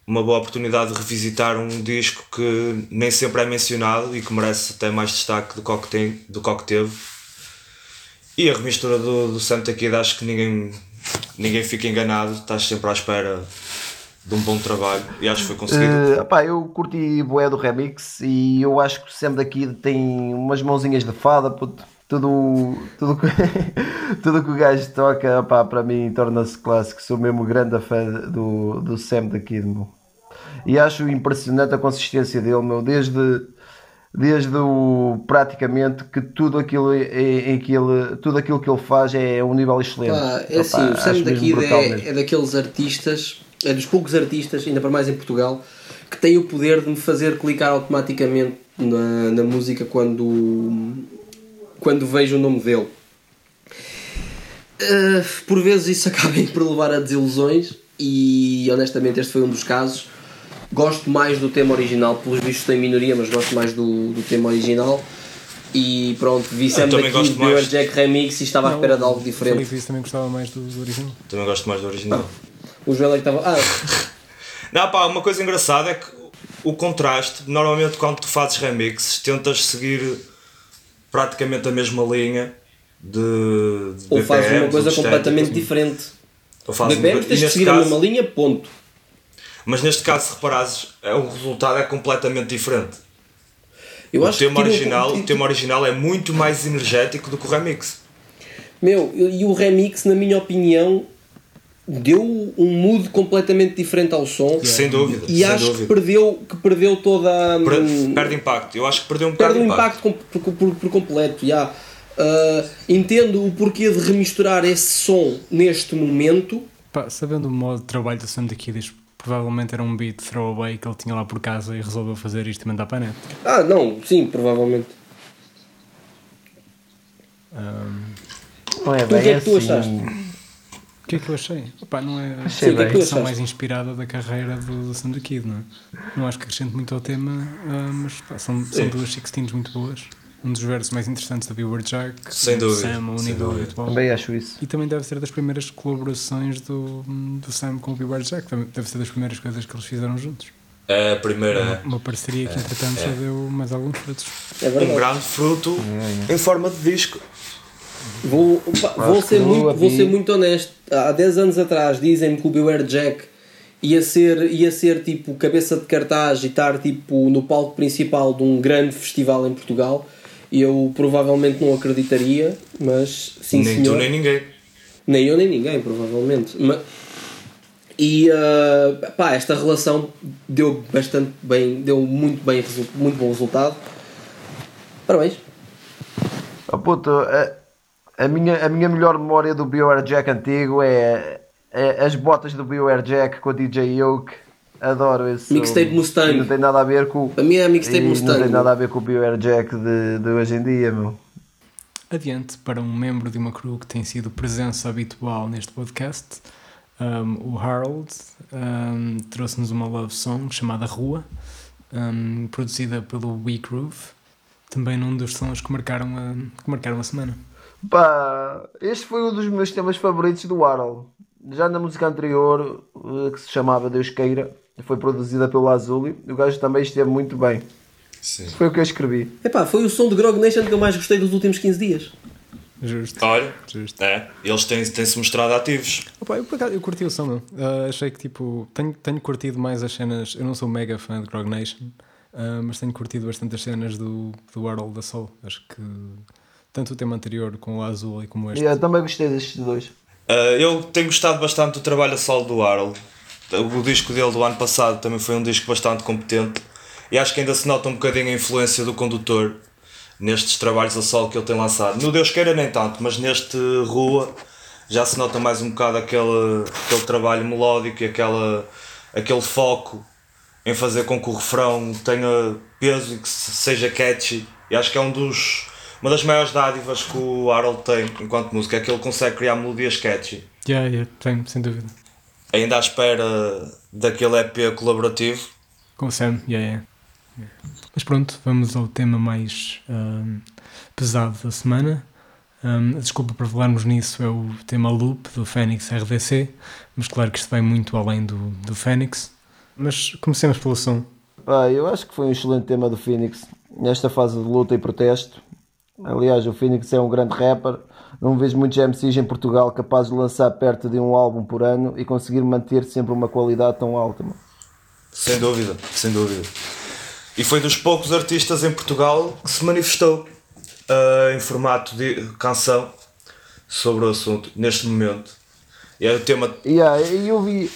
uma boa oportunidade de revisitar um disco que nem sempre é mencionado e que merece até mais destaque do que o que, tem, do que, o que teve. E a remistura do, do Santa Kid acho que ninguém, ninguém fica enganado, estás sempre à espera de um bom trabalho e acho que foi conseguido. Eh, opá, eu curti boé do remix e eu acho que o Sam daqui tem umas mãozinhas de fada, puto. Tudo, tudo, que, tudo que o gajo toca, opá, para mim torna-se clássico. Sou mesmo grande fã do, do Sam daqui, meu. E acho impressionante a consistência dele, meu. Desde, desde o praticamente que tudo aquilo em, que ele, tudo aquilo que ele faz é um nível excelente. Pá, é assim, o Sam brutal mesmo. é, é daqueles artistas, é dos poucos artistas, ainda para mais em Portugal, que tem o poder de me fazer clicar automaticamente na, na música quando, quando vejo o nome dele. Uh, por vezes isso acaba por levar a desilusões e honestamente este foi um dos casos. Gosto mais do tema original, pelos vistos tem minoria, mas gosto mais do, do tema original. E pronto, vi gosto vi o mais. Jack Remix e estava à Não, espera de algo o diferente. Felipe disse também gostava mais do, do original. Também gosto mais do original. O Joel é que estava. Ah, Não, pá, uma coisa engraçada é que o contraste, normalmente quando tu fazes remixes, tentas seguir praticamente a mesma linha de, de ou fazes uma coisa de completamente estética, diferente. ou fazes uma BPM coisa- tens e neste seguir caso- mesma linha, ponto. Mas neste caso, se reparares, é, o resultado é completamente diferente. Eu o tema, um- original, tira- o tema original é muito mais energético do que o remix. Meu, e o remix, na minha opinião, deu um mood completamente diferente ao som. Sem dúvida. E sem acho que dúvida. perdeu, que perdeu toda a. Per- hum, Perde impacto. Eu acho que perdeu um bocado perde o de impacto. impacto com- por, por- por completo. já. Ah, entendo o porquê de remisturar esse som neste momento, Pá, sabendo o modo de trabalho do Sam daqui, diz provavelmente era um beat throwaway que ele tinha lá por casa e resolveu fazer isto e mandar para a net. Ah, não, sim, provavelmente. Não é O bem que é que tu assim. achaste? O que é que eu achei? Opa, não é Achei a bem. versão mais inspirada da carreira do, do Sam the Kid, não é? Não acho que acrescente muito ao tema, ah, mas pá, são, são duas sixteens muito boas. Um dos versos mais interessantes da Beware Jack, Sem o dúvida, Sam, a dúvida. habitual. Também acho isso. E também deve ser das primeiras colaborações do, do Sam com o Beware Jack, deve ser das primeiras coisas que eles fizeram juntos. É a primeira. Uma parceria que entretanto já deu mais alguns frutos. É Um grande fruto em forma de disco. Vou, pá, vou, ser muito, vou ser muito honesto. Há 10 anos atrás dizem-me que o Beware Jack ia ser, ia ser tipo cabeça de cartaz e estar tipo no palco principal de um grande festival em Portugal. Eu provavelmente não acreditaria, mas sim nem senhor. tu nem ninguém. Nem eu nem ninguém, provavelmente. Ma- E ah, pá, esta relação deu bastante bem, deu muito bem, muito bom resultado. Parabéns. Oh, puto, a, a minha, a minha melhor memória do BioWare Jack antigo é, é as botas do BioWare Jack com o DJ Yoke. Adoro esse. Mixtape. Mustang. Não tem nada a ver com. É a mixtape e Não Mustang. tem nada a ver com o BioWare Jack de, de hoje em dia, meu. Adiante para um membro de uma crew que tem sido presença habitual neste podcast, um, o Harold um, trouxe-nos uma love song chamada Rua, um, produzida pelo We Groove, também num dos sons que marcaram a, que marcaram a semana. Pá, este foi um dos meus temas favoritos do Harold. Já na música anterior, eh, que se chamava Deus Queira, foi produzida pelo Azuli. O gajo também esteve muito bem. Sim. Foi o que eu escrevi. Epá, foi o som de Grog Nation que eu mais gostei dos últimos 15 dias. Justo. Olha, Justo. é, eles têm- têm-se mostrado ativos. Opa, eu, eu curti o som, meu. Ah, achei que tipo, tenho, tenho curtido mais as cenas. Eu não sou mega fã de Grog Nation, ah, mas tenho curtido bastante as cenas do, do Harold da Soul. Acho que tanto o tema anterior com o Azul e como este. Eu também gostei destes dois. Uh, eu tenho gostado bastante do trabalho a solo do Harold. O disco dele do ano passado também foi um disco bastante competente. E acho que ainda se nota um bocadinho a influência do condutor nestes trabalhos a solo que ele tem lançado. No Deus queira nem tanto, mas neste Rua já se nota mais um bocado aquele, aquele trabalho melódico e aquela, aquele foco em fazer com que o refrão tenha peso e que se- seja catchy. E acho que é um dos, uma das maiores dádivas que o Harold tem enquanto música, é que ele consegue criar melodias catchy. Yeah, yeah, tenho, sem dúvida. Ainda à espera daquele EP colaborativo. Com o Sam, yeah, yeah. Yeah. Mas pronto, vamos ao tema mais ahm, pesado da semana. A desculpa por falarmos nisso é o tema Loop do Fênix RDC, mas claro que isto vai muito além do, do Fênix. Mas comecemos pelo som. Pá, eu acho que foi um excelente tema do Phoenix nesta fase de luta e protesto. Aliás, o Phoenix é um grande rapper. Não vejo muitos MCs em Portugal capazes de lançar perto de um álbum por ano e conseguir manter sempre uma qualidade tão alta. mano. Sem dúvida, sem dúvida. E foi dos poucos artistas em Portugal que se manifestou ah, em formato de canção sobre o assunto, neste momento. E é o tema. E ah, e eu vi,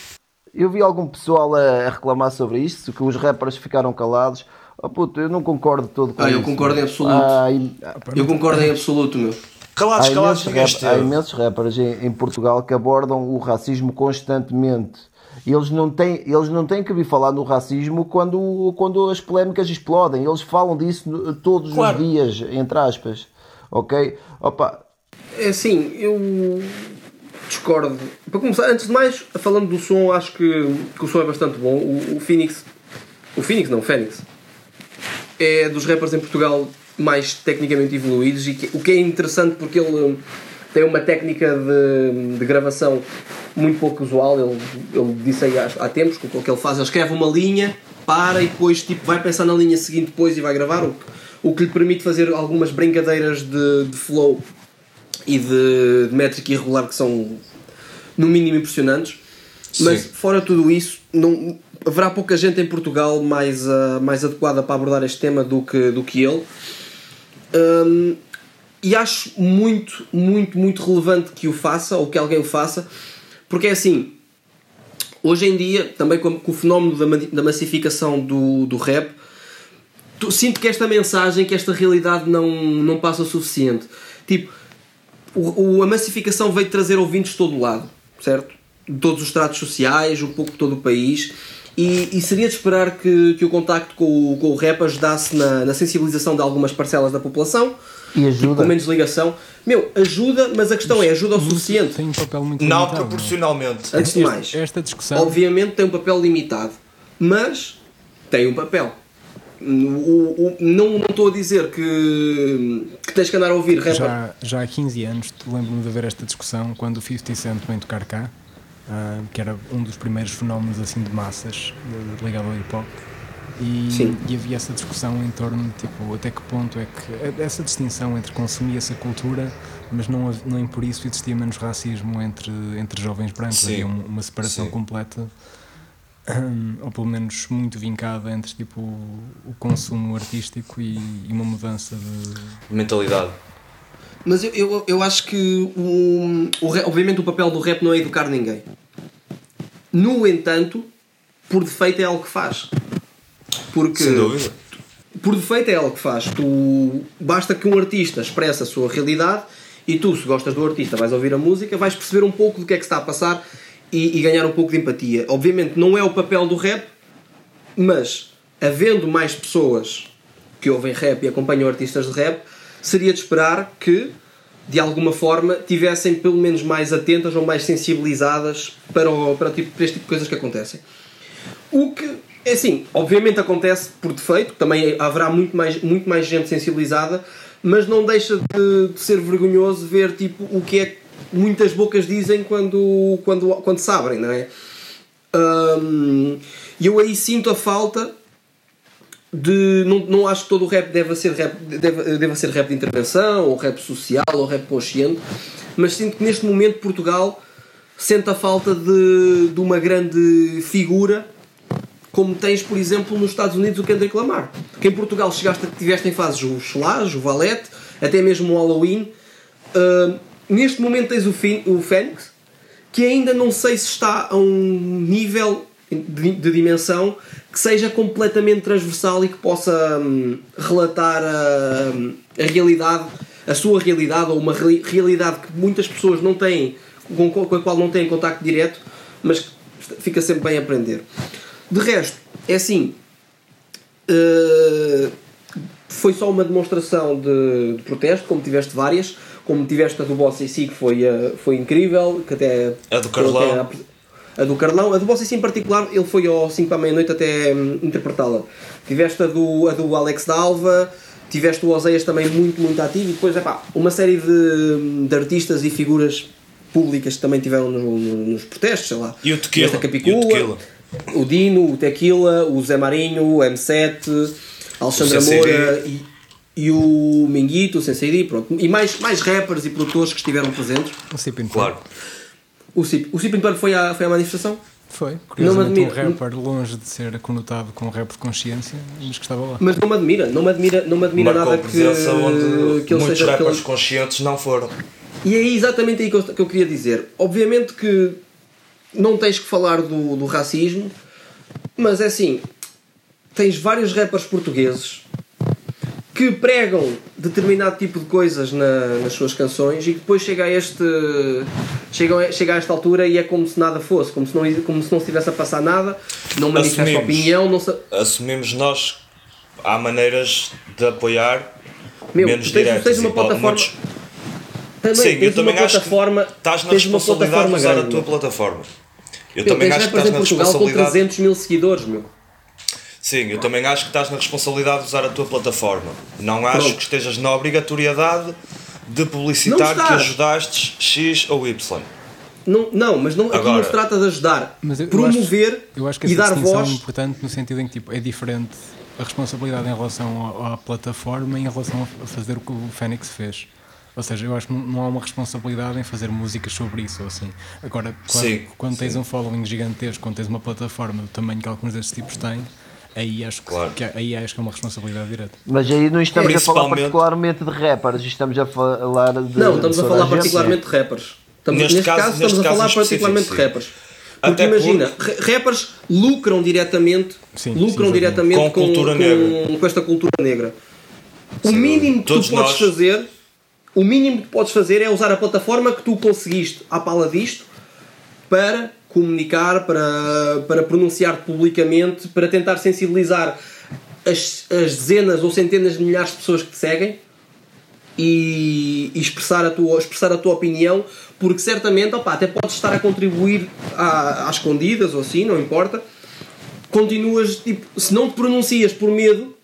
eu vi algum pessoal a, a reclamar sobre isto, que os rappers ficaram calados. Oh, puto, eu não concordo todo com Ah, eu isso. concordo em absoluto. Há, im- Eu concordo em absoluto, meu. Calados, há, calados, imensos rap- há esteve. imensos rappers em, em Portugal que abordam o racismo constantemente. E Eles não, têm, eles não têm que vir falar no racismo quando, quando as polémicas explodem. Eles falam disso todos Claro. os dias, entre aspas. Ok? Opa, É assim, eu discordo. Para começar, antes de mais, falando do som, acho que, que o som é bastante bom. O, o Phoenix. O Phoenix não, o Fênix. É dos rappers em Portugal mais tecnicamente evoluídos e que- o que é interessante porque ele hum, tem uma técnica de, de gravação muito pouco usual. Ele, ele disse aí há, há tempos que o que ele faz, ele escreve uma linha, para e depois tipo, vai pensar na linha seguinte depois e vai gravar, o que, o que lhe permite fazer algumas brincadeiras de, de flow e de, de métrica irregular que são no mínimo impressionantes. Mas Sim. fora tudo isso, não, haverá pouca gente em Portugal mais, ah, mais adequada para abordar este tema do que, do que ele. Hum, e acho muito, muito, muito relevante que o faça ou que alguém o faça, porque é assim. Hoje em dia, também com, com o fenómeno da, da massificação do, do rap, tu- sinto que esta mensagem, que esta realidade não, não passa o suficiente. Tipo, o, o- a massificação veio trazer ouvintes de todo lado, certo? de todos os estratos sociais, um pouco de todo o país. E, e seria de esperar que, que o contacto com o, com o rap ajudasse na, na sensibilização de algumas parcelas da população, E ajuda. com menos ligação. Meu, ajuda, mas a questão é, ajuda o suficiente? Tem um papel muito Não limitado, proporcionalmente. Antes de mais, Esta discussão. obviamente tem um papel limitado, mas tem um papel. O- o- não não estou a dizer que, que tens que andar a ouvir rapper. Já, já há 15 anos lembro-me de haver esta discussão quando o 50 Cent vem tocar cá, ah, que era um dos primeiros fenómenos assim de massas de- ligado ao hip hop. E, e havia essa discussão em torno de tipo, até que ponto é que essa distinção entre consumir essa cultura, mas não, nem por isso existia menos racismo entre, entre jovens brancos, Sim. havia um- uma separação Sim. completa, ou pelo menos muito vincada entre tipo, o consumo artístico e, e uma mudança de, Mentalidade. Mas eu, eu, eu acho que o, o obviamente o papel do rap não é educar ninguém. No entanto, por defeito é algo que faz. Porque Sem dúvida. por defeito é algo que faz. Tu, basta que um artista expresse a sua realidade e tu, se gostas do artista, vais ouvir a música, vais perceber um pouco do que é que está a passar e, e ganhar um pouco de empatia. Obviamente não é o papel do rap, mas havendo mais pessoas que ouvem rap e acompanham artistas de rap, seria de esperar que de alguma forma tivessem pelo menos mais atentas ou mais sensibilizadas para, o, para, tipo, para este tipo de coisas que acontecem. O que, é assim, obviamente acontece por defeito, também haverá muito mais, muito mais gente sensibilizada, mas não deixa de, de ser vergonhoso ver tipo, o que é que muitas bocas dizem quando, quando, quando se abrem, não é? Hum, E eu aí sinto a falta de. Não, não acho que todo o rap deva ser rap, deva, ser rap de intervenção, ou rap social, ou rap consciente, mas sinto que neste momento Portugal sente a falta de, de uma grande figura como tens, por exemplo, nos Estados Unidos o Kendrick Lamar. Que em Portugal chegaste, tiveste em fases o Slash, o Valete, até mesmo o Halloween. Uh, neste momento tens o, Fin, o Fênix, que ainda não sei se está a um nível de, de dimensão que seja completamente transversal e que possa hum, relatar a, a realidade, a sua realidade ou uma re- realidade que muitas pessoas não têm, com, com a qual não têm contacto direto, mas que fica sempre bem a aprender. De resto, é assim. uh, foi só uma demonstração de, de protesto, como tiveste várias, como tiveste a do Boss AC, que foi, uh, foi incrível, que até A do Carlão. A do Carlão, a do AC em particular, ele foi ao 5 para a meia-noite até hum, interpretá-la. Tiveste a do, a do Alex Dalva, tiveste o Oseias também muito, muito ativo, e depois, é pá, uma série de, de artistas e figuras públicas que também tiveram no- no- nos protestos, sei lá. E o Tequila. E o Capicua, Tequila. o Dino, o Tequila, o Zé Marinho, o M7, a Alexandra. Moura e, e o Minguito, o Sensei D, pronto. E mais, mais rappers e produtores que estiveram presentes. Claro. O Cip, o Cip Pintor foi à, foi à manifestação? Foi. Não Curiosamente, me um rapper longe de ser conotado com rap de consciência, mas que estava lá. Mas não me admira, não me admira, não me admira Marcou nada presença onde que, que ele muitos seja. que rappers ele- conscientes não foram. E é exatamente aí que eu, que eu queria dizer. Obviamente que não tens que falar do, do racismo, mas é assim: tens vários rappers portugueses que pregam determinado tipo de coisas na- nas suas canções e que depois chega a este chega, a- chega a esta altura e é como se nada fosse, como se não, como se não estivesse a passar nada, não manifesta opinião, não se, Assumimos nós, há maneiras de apoiar Meu, menos tens, diretas. tens uma plataforma. muitos- Também, Sim, eu também acho que estás na responsabilidade de usar a grande, tua meu. plataforma. Eu Meu, também acho que estás na Portugal com responsabilidade. 300 mil seguidores, meu. Sim, eu também acho que estás na responsabilidade de usar a tua plataforma. Não acho Pronto. que estejas na obrigatoriedade de publicitar que ajudaste X ou Y. Não, não mas não, aqui não Agora- se trata de ajudar. Mas eu, eu promover acho, eu acho que e dar distinção voz. é importante no sentido em que tipo, é diferente a responsabilidade em relação ao- à plataforma e em relação a fazer o que o Fênix fez. Ou seja, eu acho que não, não há uma responsabilidade em fazer músicas sobre isso. ou Assim. Agora, quando, Sim, quando tens um following gigantesco, quando tens uma plataforma do tamanho que alguns destes tipos têm, aí acho que, Claro. que- aí acho que é uma responsabilidade direta. Mas aí não estamos a falar Principalmente- particularmente de rappers, estamos a falar de. Não, estamos de a falar particularmente de rappers. Estamos, Neste neste, caso- caso, neste estamos a falar particularmente de rappers. Porque Até imagina, ra- rappers lucram diretamente, Sim, lucram sim, diretamente Com com, cultura com- negra. com esta cultura negra. O mínimo que tu podes nós- fazer, o mínimo que podes fazer é usar a plataforma que tu conseguiste à pala disto para comunicar, para, para pronunciar publicamente, para tentar sensibilizar as, as dezenas ou centenas de milhares de pessoas que te seguem e, e expressar, a tua, expressar a tua opinião, porque certamente opa, até podes estar a contribuir à, às escondidas ou assim, não importa. Continuas, tipo, se não te pronuncias por medo,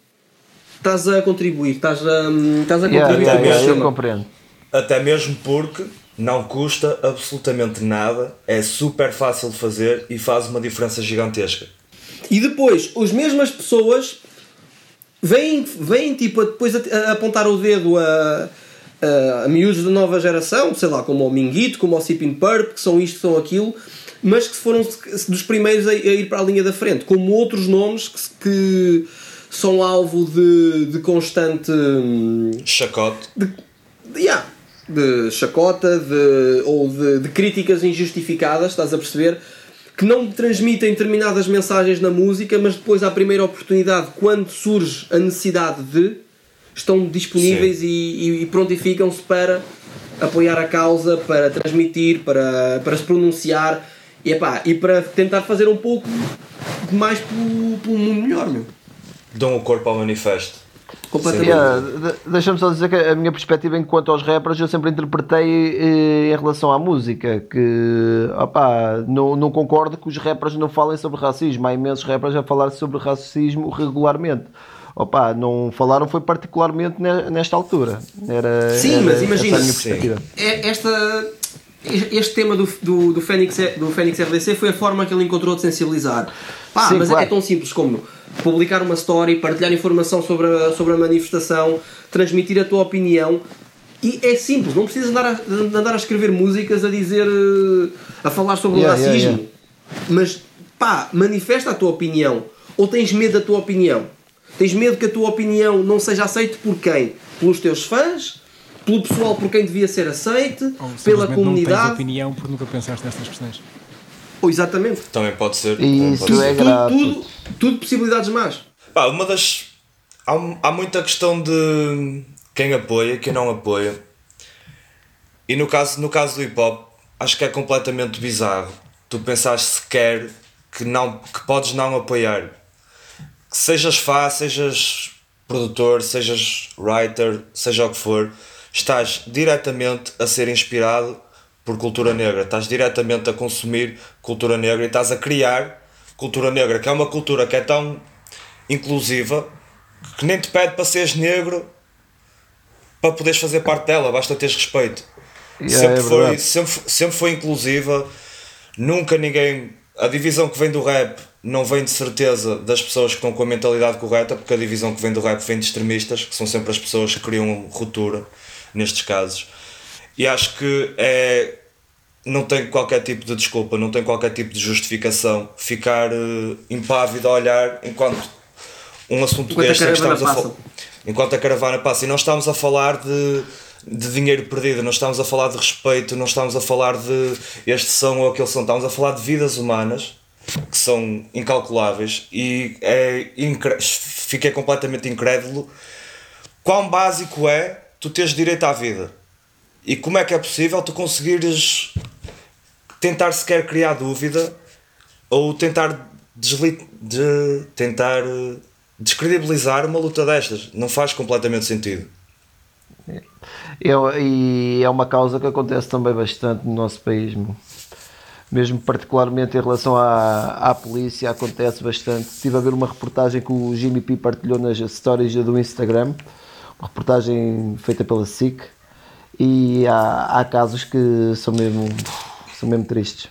estás a contribuir, estás a, estás a contribuir yeah, para o yeah, eu compreendo. Até mesmo porque não custa absolutamente nada, é super fácil de fazer e faz uma diferença gigantesca. E depois, as mesmas pessoas vêm, vêm tipo, a, depois a, a apontar o dedo a, a, a miúdos da nova geração, sei lá, como o Minguito, como o Sipin Purp, que são isto, que são aquilo, mas que foram dos primeiros a, a ir para a linha da frente, como outros nomes que, que são alvo de, de constante. hum, Chacote. de, yeah, de chacota de, ou de, de críticas injustificadas, estás a perceber? Que não transmitem determinadas mensagens na música, mas depois, à primeira oportunidade, quando surge a necessidade de, estão disponíveis e, e, e prontificam-se para apoiar a causa, para transmitir, para, para se pronunciar e, epá, e para tentar fazer um pouco mais pelo, pelo mundo melhor, meu. Dão o corpo ao manifesto. Completamente. Yeah, Deixa-me só dizer que a minha perspectiva enquanto aos rappers eu sempre interpretei eh, em relação à música que opá, não, não concordo que os rappers não falem sobre racismo. Há imensos rappers a falar sobre racismo regularmente. Opa, não falaram foi particularmente ne- nesta altura. Era, Sim, era mas essa imagina. É- esta este tema do, do, do, Fênix, do Fênix RDC foi a forma que ele encontrou de sensibilizar. Pá, Sim, mas claro. é tão simples como publicar uma story, partilhar informação sobre a, sobre a manifestação, transmitir a tua opinião. E é simples, não precisas andar a, de andar a escrever músicas a dizer. eh, a falar sobre Yeah, o yeah, racismo. yeah. Mas pá, manifesta a tua opinião. Ou tens medo da tua opinião? Tens medo que a tua opinião não seja aceita por quem? Pelos teus fãs? Pelo pessoal por quem devia ser aceite? Ou pela simplesmente não tens comunidade? opinião porque nunca pensaste nestas questões. Ou exatamente. Também pode ser. E isso pode é ser. Tudo, grave. tudo, tudo possibilidades más. Pá, uma das. Há, há muita questão de quem apoia, quem não apoia. E no caso, no caso do hip hop, acho que é completamente bizarro. Tu pensares sequer que, não, que podes não apoiar. Que sejas fã, sejas produtor, sejas writer, seja o que for, estás diretamente a ser inspirado por cultura negra. Estás diretamente a consumir cultura negra e estás a criar cultura negra, que é uma cultura que é tão inclusiva que nem te pede para seres negro para poderes fazer parte dela, basta teres respeito. Yeah, sempre, é foi, sempre, sempre foi inclusiva, nunca ninguém. A divisão que vem do rap não vem de certeza das pessoas que estão com a mentalidade correta, porque a divisão que vem do rap vem de extremistas, que são sempre as pessoas que criam ruptura nestes casos. E acho que é. Não tem qualquer tipo de desculpa, não tem qualquer tipo de justificação ficar eh, impávido a olhar enquanto um assunto Enquanto a deste que caravana estamos a passa. falar enquanto a caravana passa. E não estamos a falar de, de dinheiro perdido, não estamos a falar de respeito, não estamos a falar de este som ou aquele som, estamos a falar de vidas humanas que são incalculáveis e é incre- fiquei completamente incrédulo quão básico é tu teres direito à vida e como é que é possível tu conseguires tentar sequer criar dúvida ou tentar desli de tentar eh, descredibilizar uma luta destas. Não faz completamente sentido. É- e é uma causa que acontece também bastante no nosso país, mesmo particularmente em relação à, à polícia, acontece bastante. Estive a ver uma reportagem que o Jimmy P partilhou nas stories do Instagram, uma reportagem feita pela SIC, e há, há casos que são mesmo, são mesmo tristes.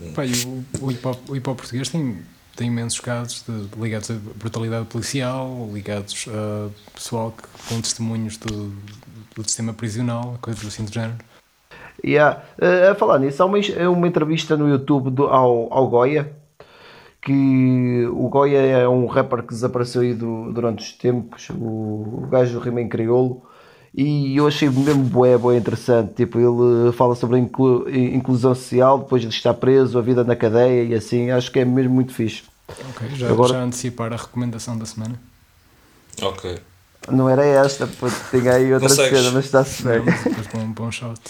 E o, o hip hop, o hip hop português tem, tem imensos casos de, ligados a brutalidade policial, ligados a pessoal que, com testemunhos do, do sistema prisional, coisas assim do género. Yeah. eh, a falar nisso, há uma, é uma entrevista no YouTube do- ao, ao Goya que o Goya é um rapper que desapareceu aí do- durante os tempos, o, o gajo rima em crioulo e eu achei mesmo bué, bué interessante. Tipo, ele fala sobre a inclu- inclusão social depois de estar preso, a vida na cadeia e assim, acho que é mesmo muito fixe. Ok, já, Agora- já antecipar a recomendação da semana. Ok. Não era esta, pô, tinha aí outra cena, mas está-se bem. Não, mas depois bom, bom shot.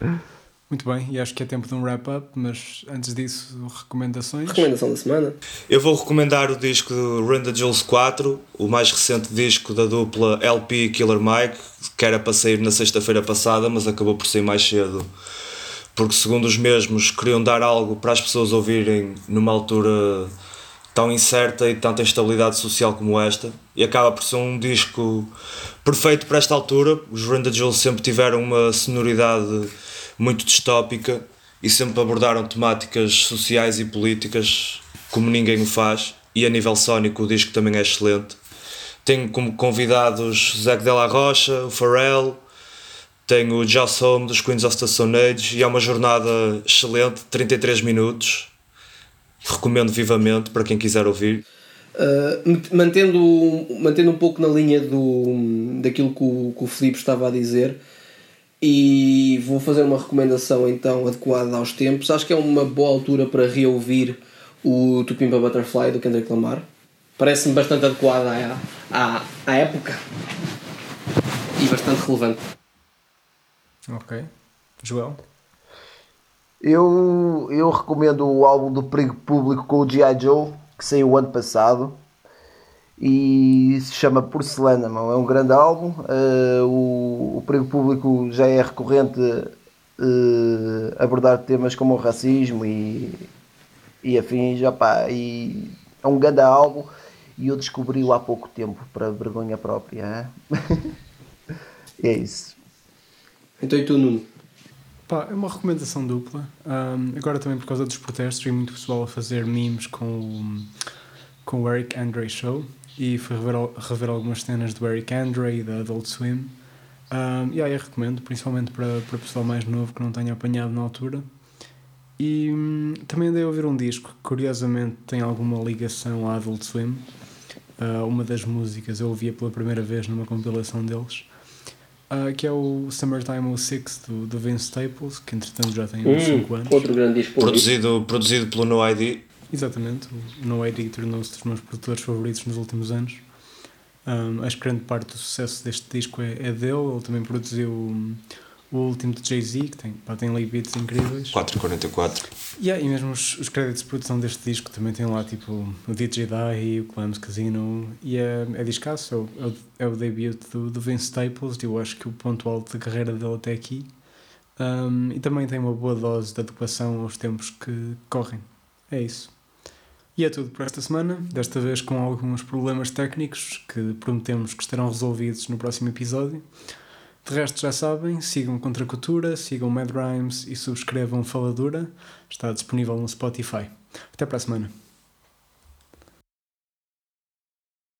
Muito bem, e acho que é tempo de um wrap-up, mas antes disso, recomendações. Recomendação da semana. Eu vou recomendar o disco do Randa Jules 4, o mais recente disco da dupla LP Killer Mike, que era para sair na sexta-feira passada, mas acabou por sair mais cedo. Porque, segundo os mesmos, queriam dar algo para as pessoas ouvirem numa altura tão incerta e tanta instabilidade social como esta. E acaba por ser um disco perfeito para esta altura. Os Randa Jules sempre tiveram uma sonoridade muito distópica e sempre abordaram temáticas sociais e políticas como ninguém o faz. E a nível sónico, o disco também é excelente. Tenho como convidados Zé de la Rocha, o Pharrell, tenho o Joss Home dos Queens of the Stone Age e é uma jornada excelente, 33 minutos. Recomendo vivamente para quem quiser ouvir. Uh, mantendo, mantendo um pouco na linha do, daquilo que o, que o Filipe estava a dizer, e vou fazer uma recomendação então adequada aos tempos. Acho que é uma boa altura para reouvir o Tupimpa Butterfly do Kendrick Lamar. Parece-me bastante adequada à, à, à época e bastante relevante. Ok. Joel? Eu, eu recomendo o álbum do Perigo Público com o G.I. Joe, que saiu o ano passado e se chama Porcelana. É um grande álbum. Uh, o, o Perigo Público já é recorrente uh, abordar temas como o racismo e, e afins. Opa, e é um grande álbum e eu descobri-o há pouco tempo, para vergonha própria. é isso. Então e tu, Nuno? Pá, é uma recomendação dupla. Um, agora também por causa dos protestos e muito pessoal a fazer memes com o, com o Eric Andre Show e fui rever, rever algumas cenas do Eric Andre e da Adult Swim. Um, e aí eu recomendo, principalmente para, para pessoal mais novo que não tenha apanhado na altura. E hum, também andei a ouvir um disco que curiosamente tem alguma ligação à Adult Swim. Uh, uma das músicas eu ouvia pela primeira vez numa compilação deles, uh, que é o Summertime 06 do, do Vince Staples, que entretanto já tem uns 5 hum, anos. Outro grande disco. Produzido, produzido pelo No ID. Exatamente, o No ID tornou-se dos meus produtores favoritos nos últimos anos. Um, acho que grande parte do sucesso deste disco é, é dele. Ele também produziu um, o último de Jay-Z, que tem, pá, tem ali beats incríveis. 444. Yeah, e mesmo os, os créditos de produção deste disco também tem lá tipo o DJ Die, o Clams Casino. E é, é discaço, é o, é o debut do, do Vince Staples. E eu acho que o ponto alto da carreira dele até aqui. Um, e também tem uma boa dose de adequação aos tempos que correm. É isso. E é tudo por esta semana, desta vez com alguns problemas técnicos que prometemos que estarão resolvidos no próximo episódio. De resto, já sabem, sigam Contra Cultura, sigam Mad Rhymes e subscrevam Faladura. Está disponível no Spotify. Até para a semana.